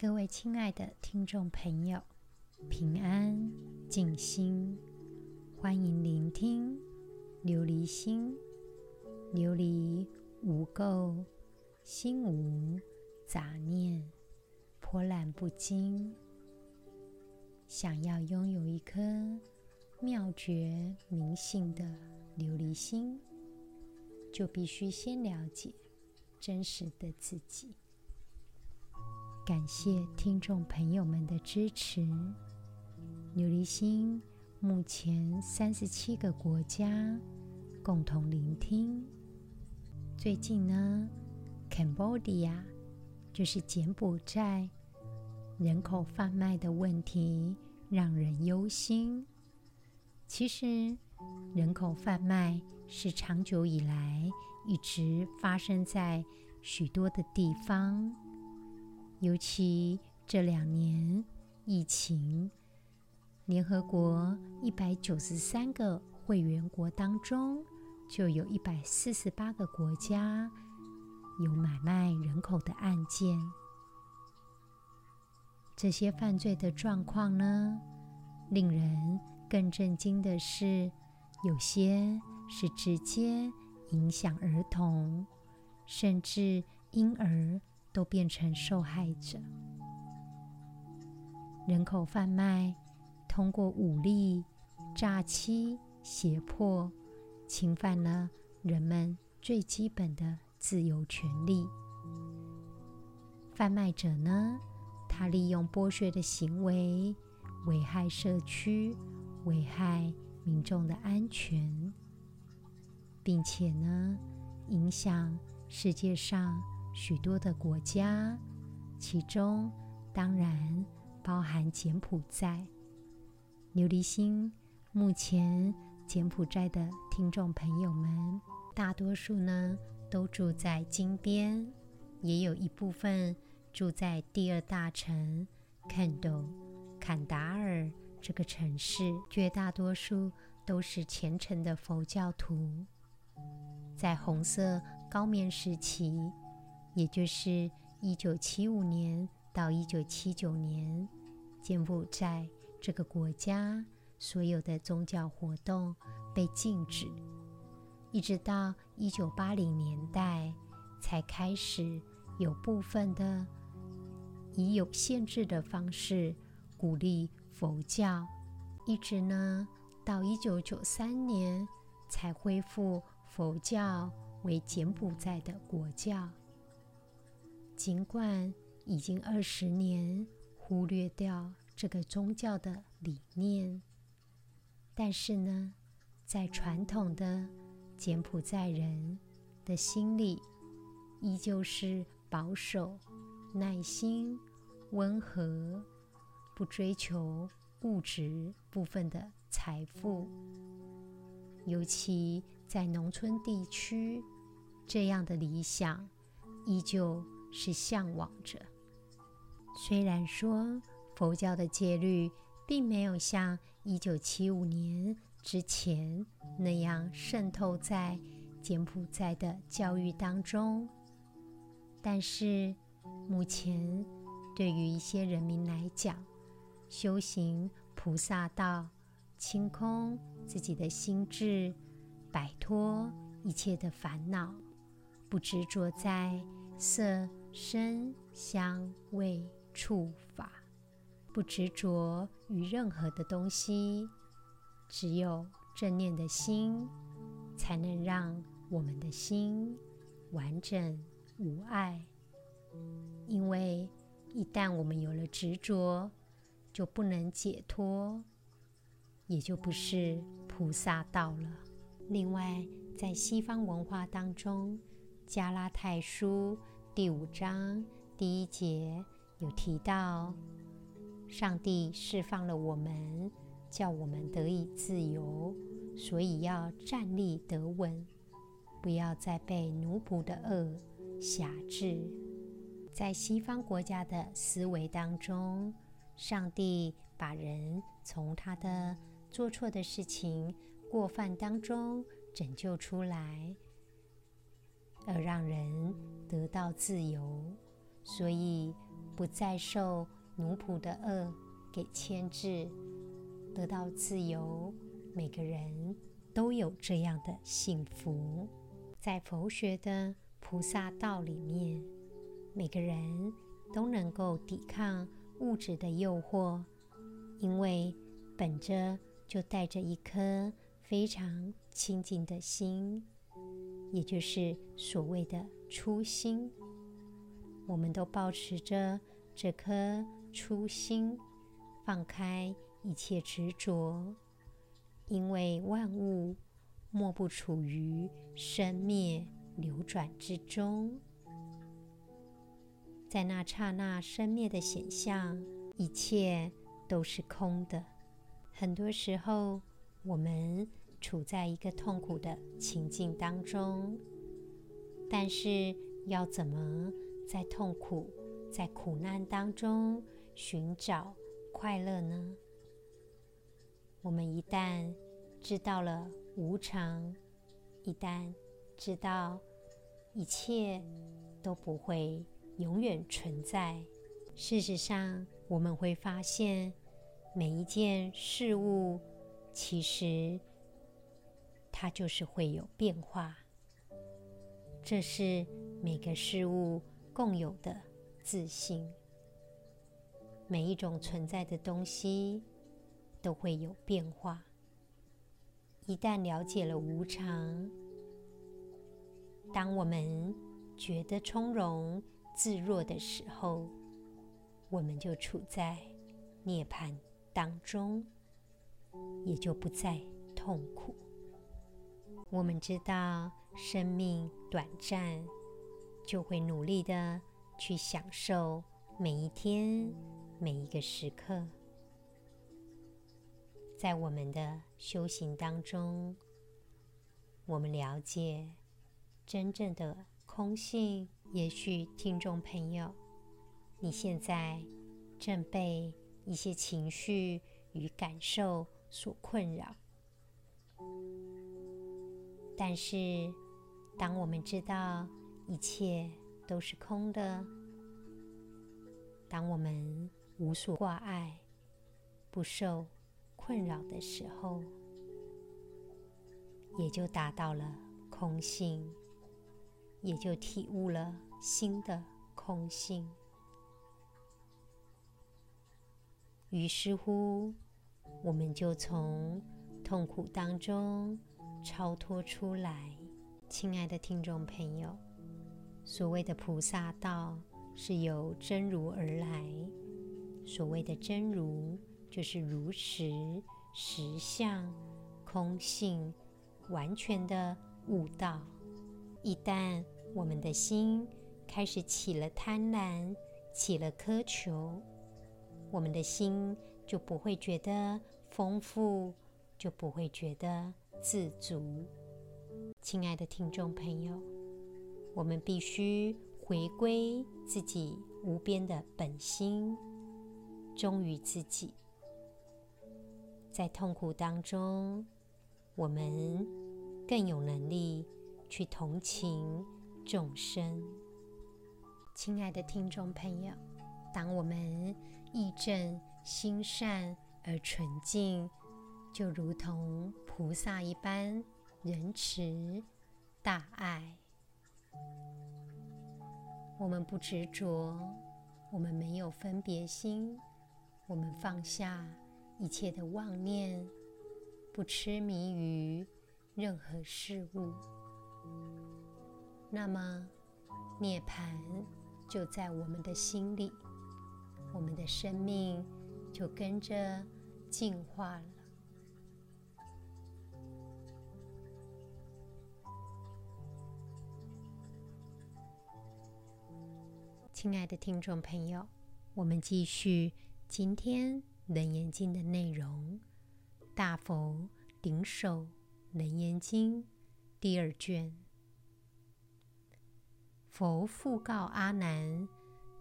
各位亲爱的听众朋友，平安静心，欢迎聆听琉璃心。琉璃无垢，心无杂念，波澜不惊。想要拥有一颗妙觉明性的琉璃心，就必须先了解真实的自己。感谢听众朋友们的支持。琉璃心目前三十七个国家共同聆听。最近呢，Cambodia 就是柬埔寨。人口贩卖的问题让人忧心。其实，人口贩卖是长久以来一直发生在许多的地方，尤其这两年疫情，联合国一百九十三个会员国当中，就有一百四十八个国家有买卖人口的案件。这些犯罪的状况呢，令人更震惊的是，有些是直接影响儿童，甚至婴儿都变成受害者。人口贩卖通过武力、诈欺、胁迫，侵犯了人们最基本的自由权利。贩卖者呢，他利用剥削的行为，危害社区，危害民众的安全，并且呢，影响世界上许多的国家，其中当然包含柬埔寨。琉璃心，目前柬埔寨的听众朋友们，大多数呢都住在金边，也有一部分。住在第二大城坎斗坎达尔这个城市，绝大多数都是虔诚的佛教徒。在红色高棉时期，也就是一九七五年到一九七九年，柬埔寨这个国家所有的宗教活动被禁止，一直到一九八零年代才开始有部分的。以有限制的方式鼓励佛教，一直呢到一九九三年才恢复佛教为柬埔寨的国教。尽管已经二十年忽略掉这个宗教的理念，但是呢，在传统的柬埔寨人的心里，依旧是保守。耐心、温和，不追求物质部分的财富，尤其在农村地区，这样的理想依旧是向往着。虽然说佛教的戒律并没有像一九七五年之前那样渗透在柬埔寨的教育当中，但是。目前，对于一些人民来讲，修行菩萨道，清空自己的心智，摆脱一切的烦恼，不执着在色、声、香、味、触、法，不执着于任何的东西，只有正念的心，才能让我们的心完整无碍。因为一旦我们有了执着，就不能解脱，也就不是菩萨道了。另外，在西方文化当中，《加拉太书》第五章第一节有提到，上帝释放了我们，叫我们得以自由，所以要站立得稳，不要再被奴仆的恶挟制。在西方国家的思维当中，上帝把人从他的做错的事情、过犯当中拯救出来，而让人得到自由。所以，不再受奴仆的恶给牵制，得到自由。每个人都有这样的幸福。在佛学的菩萨道里面，每个人都能够抵抗物质的诱惑，因为本着就带着一颗非常清净的心，也就是所谓的初心。我们都保持着这颗初心，放开一切执着，因为万物莫不处于生灭流转之中。在那刹那生灭的显相，一切都是空的。很多时候，我们处在一个痛苦的情境当中，但是要怎么在痛苦、在苦难当中寻找快乐呢？我们一旦知道了无常，一旦知道一切都不会永远存在，事实上，我们会发现每一件事物其实它就是会有变化，这是每个事物。共有的自信，每一种存在的东西都会有变化。一旦了解了无常，当我们觉得从容自若的时候，我们就处在涅槃当中，也就不再痛苦。我们知道生命短暂。就会努力的去享受每一天、每一个时刻。在我们的修行当中，我们了解真正的空性。也许听众朋友，你现在正被一些情绪与感受所困扰，但是当我们知道，一切都是空的。当我们无所挂碍、不受困扰的时候，也就达到了空性，也就体悟了新的空性。于是乎，我们就从痛苦当中超脱出来。亲爱的听众朋友。所谓的菩萨道是由真如而来。所谓的真如，就是如实、实相、空性，完全的悟道。一旦我们的心开始起了贪婪，起了苛求，我们的心就不会觉得丰富，就不会觉得自足。亲爱的听众朋友。我们必须回归自己无边的本心，忠于自己。在痛苦当中，我们更有能力去同情众生。亲爱的听众朋友，当我们意正心善而纯净，就如同菩萨一般仁慈大爱。我们不执着，我们没有分别心，我们放下一切的妄念，不痴迷于任何事物。那么，涅槃就在我们的心里，我们的生命就跟着进化了。亲爱的听众朋友，我们继续今天《楞严经》的内容。大佛顶首楞严经第二卷。佛复告阿难：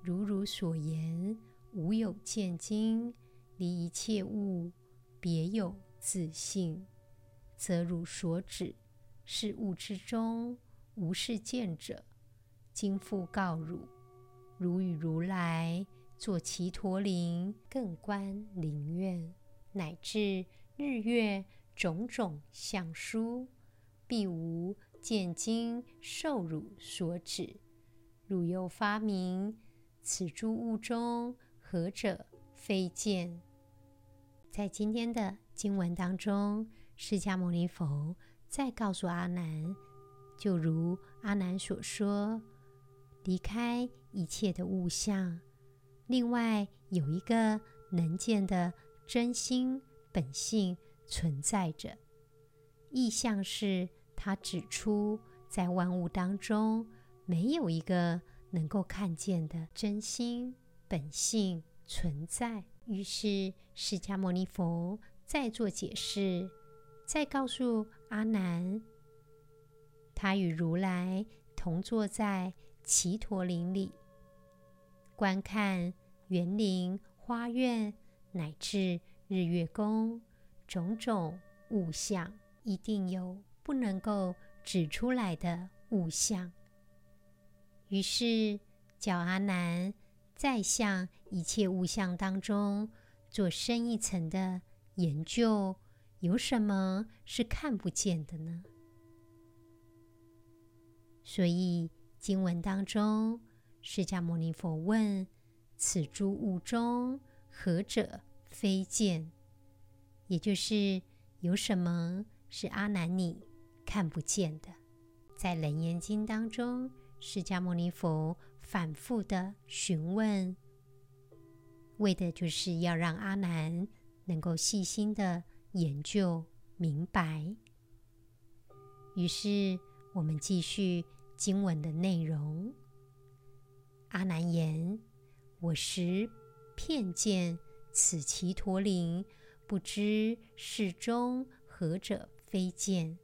如汝所言，无有见精，离一切物，别有自性，则汝所指是物之中，无是见者。今复告汝。如与如来作只陀林，更观林苑，乃至日月种种相殊，必无见经受汝所指。汝又发明此诸物中，何者非见？在今天的经文当中，释迦牟尼佛再告诉阿难，就如阿难所说，离开一切的物象，另外有一个能见的真心本性存在着。意象是他指出，在万物当中。没有一个能够看见的真心本性存在。于是释迦牟尼佛再做解释，再告诉阿难，他与如来同坐在只陀林里，观看园林、花苑乃至日月宫种种物象，一定有不能够指出来的物象。于是，叫阿难再向一切物象当中做深一层的研究，有什么是看不见的呢？所以经文当中，释迦牟尼佛问：“此诸物中，何者非见？”也就是有什么是阿难你看不见的？在《楞严经》当中。释迦牟尼佛反复的询问，为的就是要让阿难能够细心的研究明白。于是我们继续经文的内容。阿难言：“我实遍见此其陀铃，不知是中何者非见？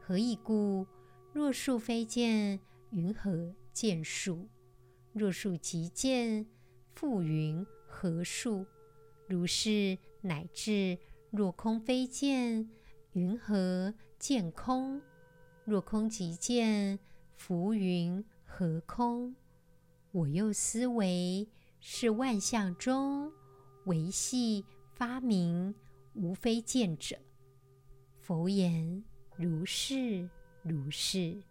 何以故？若树非见。”云何见树？若树即见，复云何树？如是乃至若空非见，云何见空？若空即见，复云何空？我又思惟：是万象中，维系发明，无非见者。佛言：如是，如是。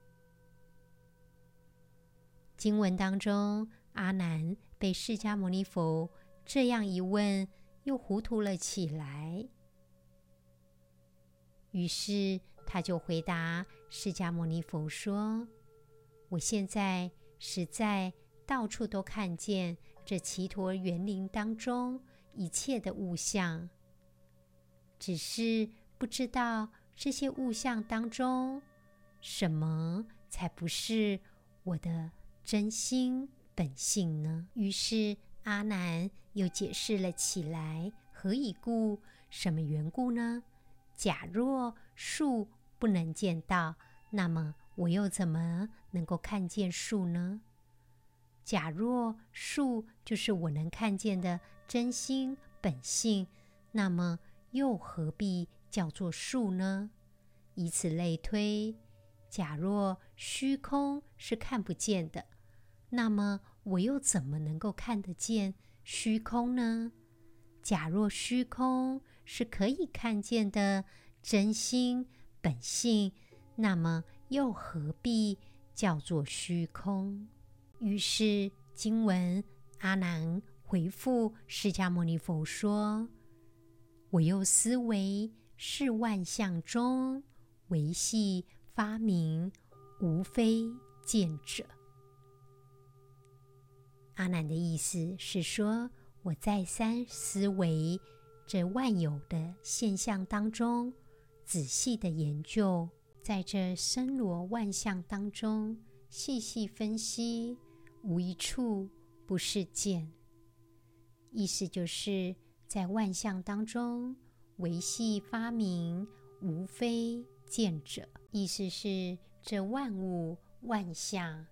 经文当中，阿难被释迦牟尼佛这样一问，又糊涂了起来。于是他就回答释迦牟尼佛说：“我现在实在到处都看见这奇陀园林当中一切的物象，只是不知道这些物象当中什么才不是我的。”真心本性呢？于是阿难又解释了起来。何以故？什么缘故呢？假若树不能见到，那么我又怎么能够看见树呢？假若树就是我能看见的真心本性，那么又何必叫做树呢？以此类推，假若虚空是看不见的。那么我又怎么能够看得见虚空呢？假若虚空是可以看见的真心本性，那么又何必叫做虚空？于是经文阿难回复释迦牟尼佛说：“我又思维，是万象中，唯系发明，无非见者。”阿难的意思是说，我再三思维这万有的现象当中，仔细的研究，在这森罗万象当中细细分析，无一处不是见。意思就是在万象当中，唯系发明，无非见者。意思是这万物万象，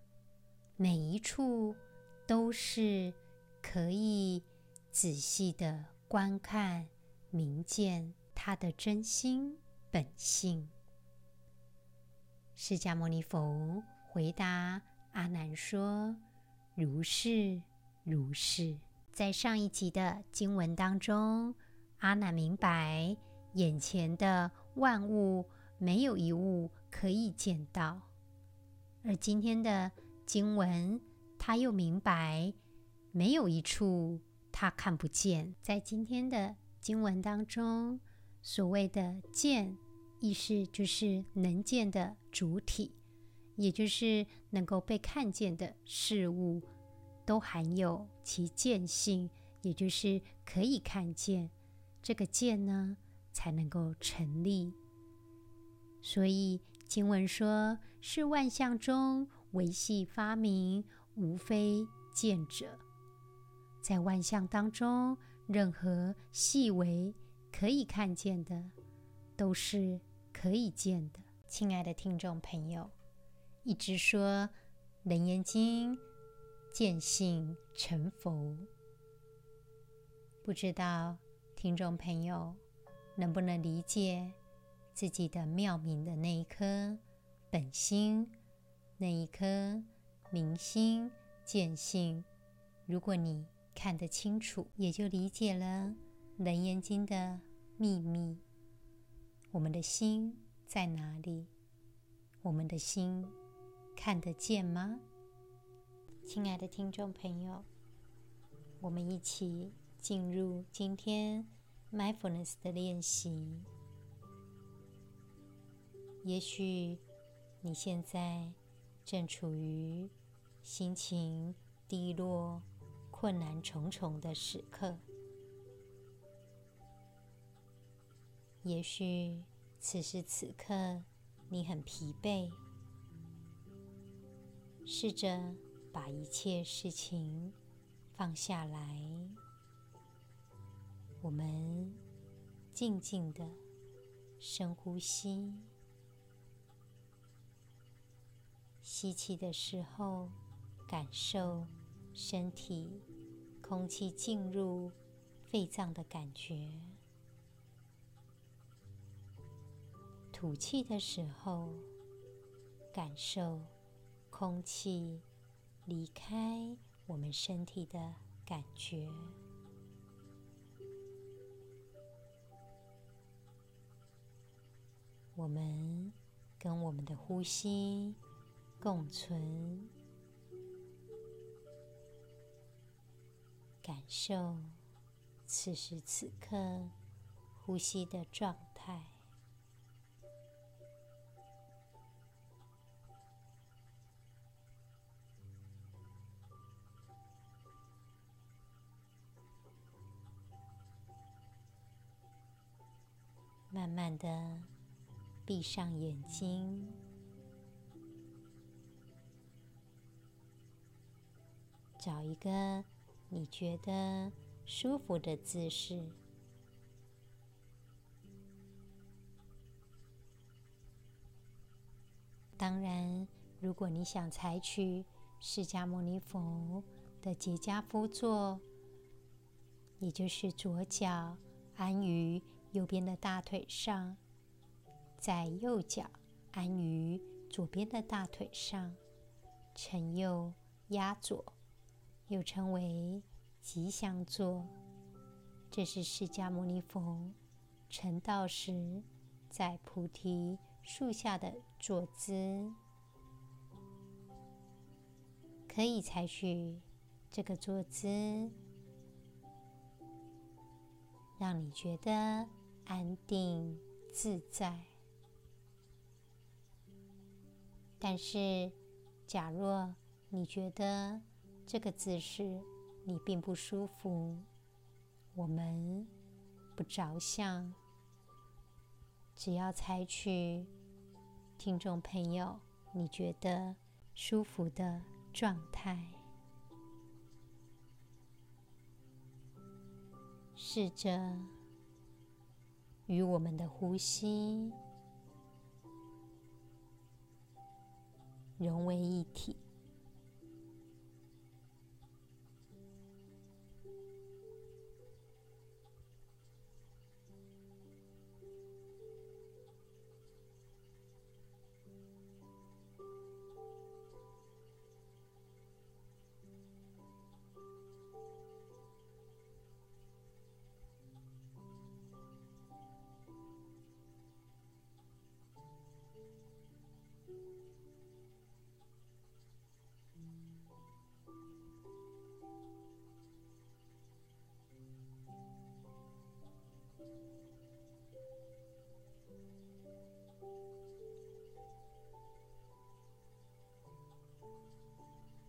每一处。都是可以仔细的观看、明见他的真心本性。释迦牟尼佛回答阿难说：“如是，如是。”在上一集的经文当中，阿难明白眼前的万物没有一物可以见到，而今天的经文，他又明白没有一处他看不见。在今天的经文当中，所谓的“见”，意思就是能见的主体，也就是能够被看见的事物。都含有其见性，也就是可以看见，这个见呢才能够成立。所以经文说：“是万象中微细发明，无非见者。”在万象当中，任何细微可以看见的，都是可以见的。亲爱的听众朋友，一直说《楞严经》。见性成佛，不知道听众朋友能不能理解自己的妙明的那一颗本心，那一颗明心见性。如果你看得清楚，也就理解了《楞严经》的秘密。我们的心在哪里？我们的心看得见吗？亲爱的听众朋友，我们一起进入今天 mindfulness 的练习。也许你现在正处于心情低落、困难重重的时刻，也许此时此刻你很疲惫，试着。把一切事情放下来，我们静静的深呼吸。吸气的时候，感受身体空气进入肺脏的感觉；吐气的时候，感受空气。离开我们身体的感觉，我们跟我们的呼吸共存，感受此时此刻呼吸的状态。慢慢的闭上眼睛，找一个你觉得舒服的姿势。当然，如果你想采取释迦牟尼佛的结跏趺坐，也就是左脚安于右边的大腿上，在右脚安于左边的大腿上，承右压左，又称为吉祥坐。这是释迦牟尼佛成道时在菩提树下的坐姿，可以采取这个坐姿，让你觉得。安定自在，但是，假若你觉得这个姿势你并不舒服，我们不着相，只要采取听众朋友你觉得舒服的状态，试着。与我们的呼吸融为一体。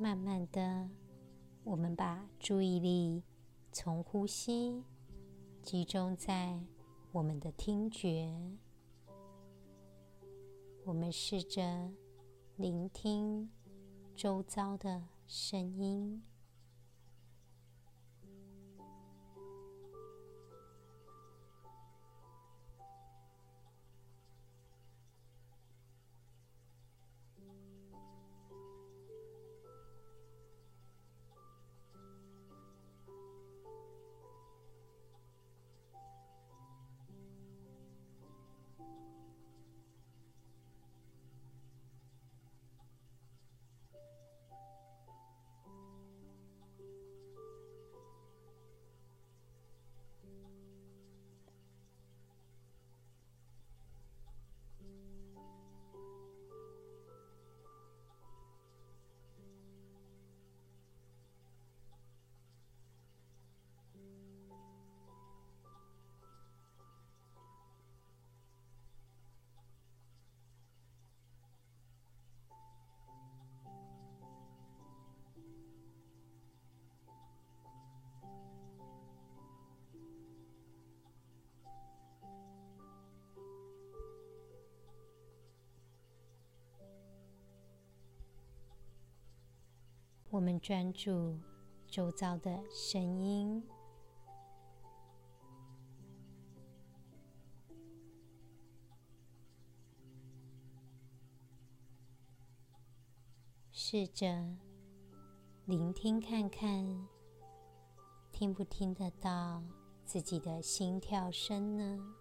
慢慢的，我们把注意力从呼吸集中在我们的听觉。我们试着聆听周遭的声音。们专注周遭的声音，试着聆听看看，听不听得到自己的心跳声呢？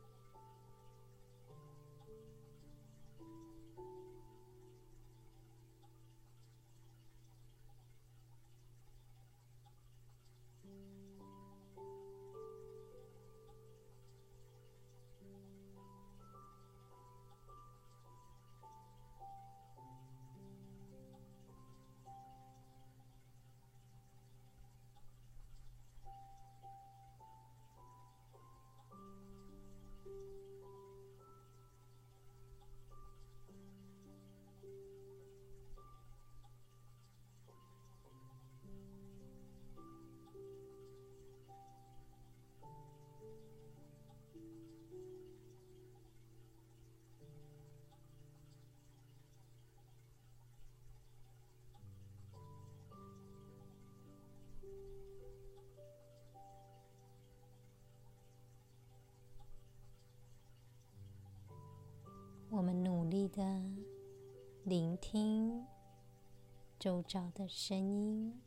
的聆听周遭的声音，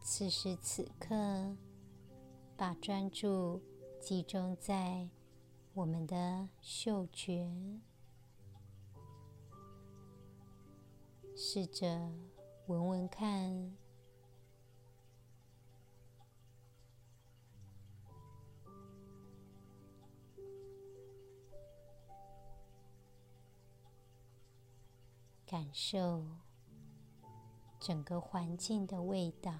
此时此刻。把专注集中在我们的嗅觉，试着闻闻看，感受整个环境的味道。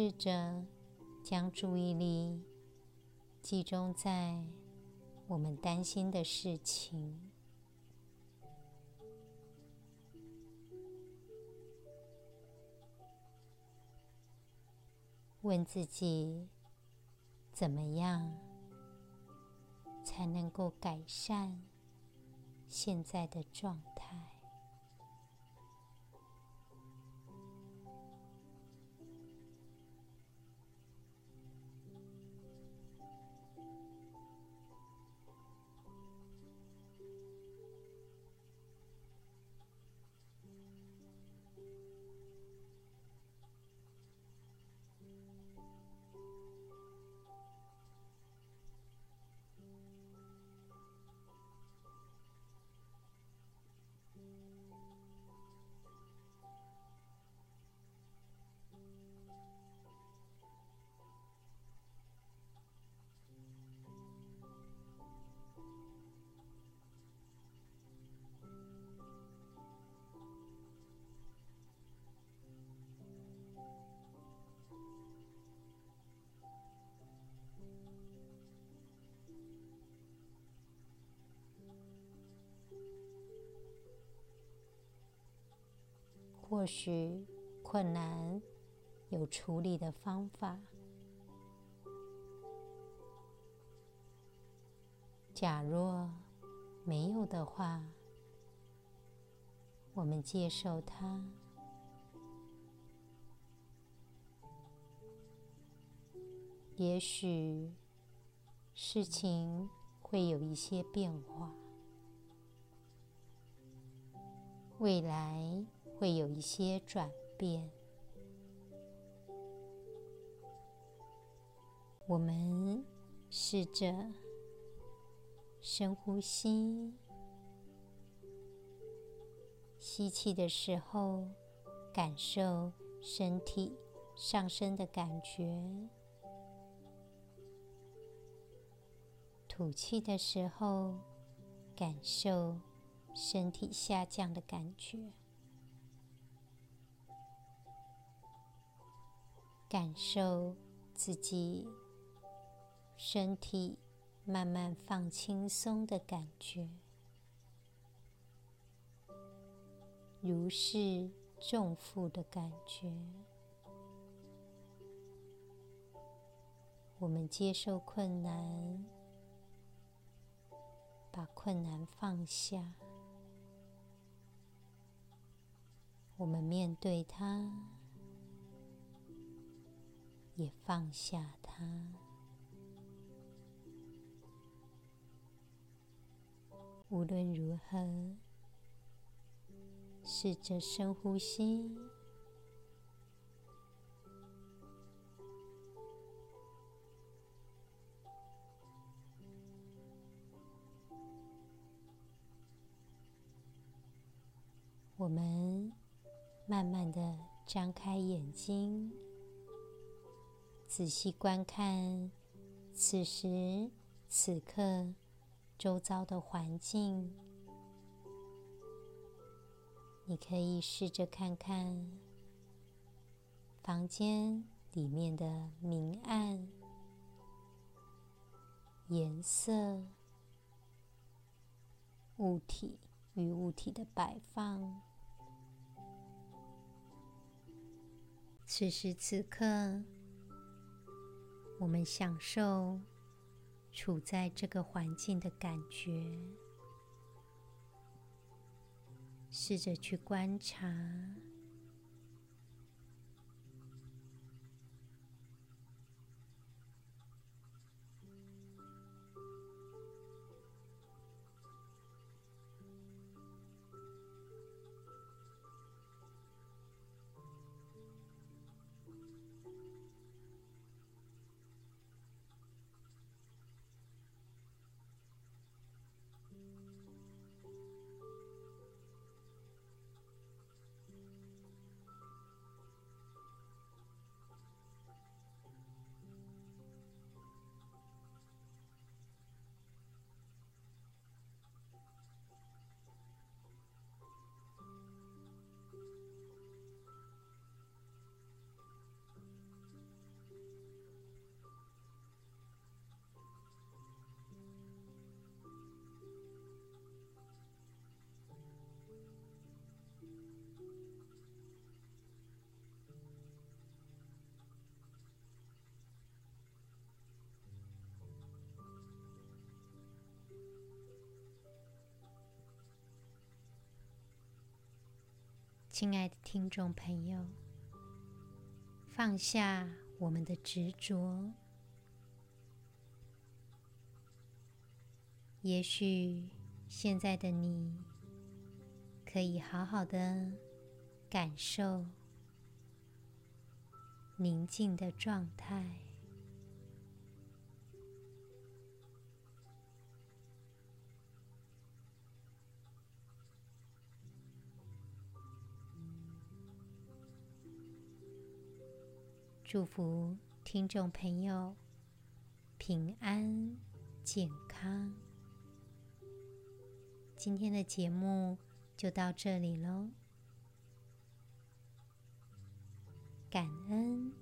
试着将注意力集中在我们担心的事情，问自己怎么样才能够改善现在的状态。或许困难有处理的方法。假若没有的话，我们接受它。也许事情会有一些变化，未来。会有一些转变。我们试着深呼吸，吸气的时候，感受身体上升的感觉；吐气的时候，感受身体下降的感觉。感受自己身体慢慢放轻松的感觉，如释重负的感觉。我们接受困难，把困难放下，我们面对它。也放下它。无论如何，试着深呼吸。我们慢慢的张开眼睛。仔细观看此时此刻周遭的环境，你可以试着看看房间里面的明暗、颜色、物体与物体的摆放。此时此刻。我们享受处在这个环境的感觉，试着去观察。亲爱的听众朋友，放下我们的执着。也许现在的你，可以好好的感受宁静的状态，祝福听众朋友平安健康。今天的节目就到这里喽，感恩。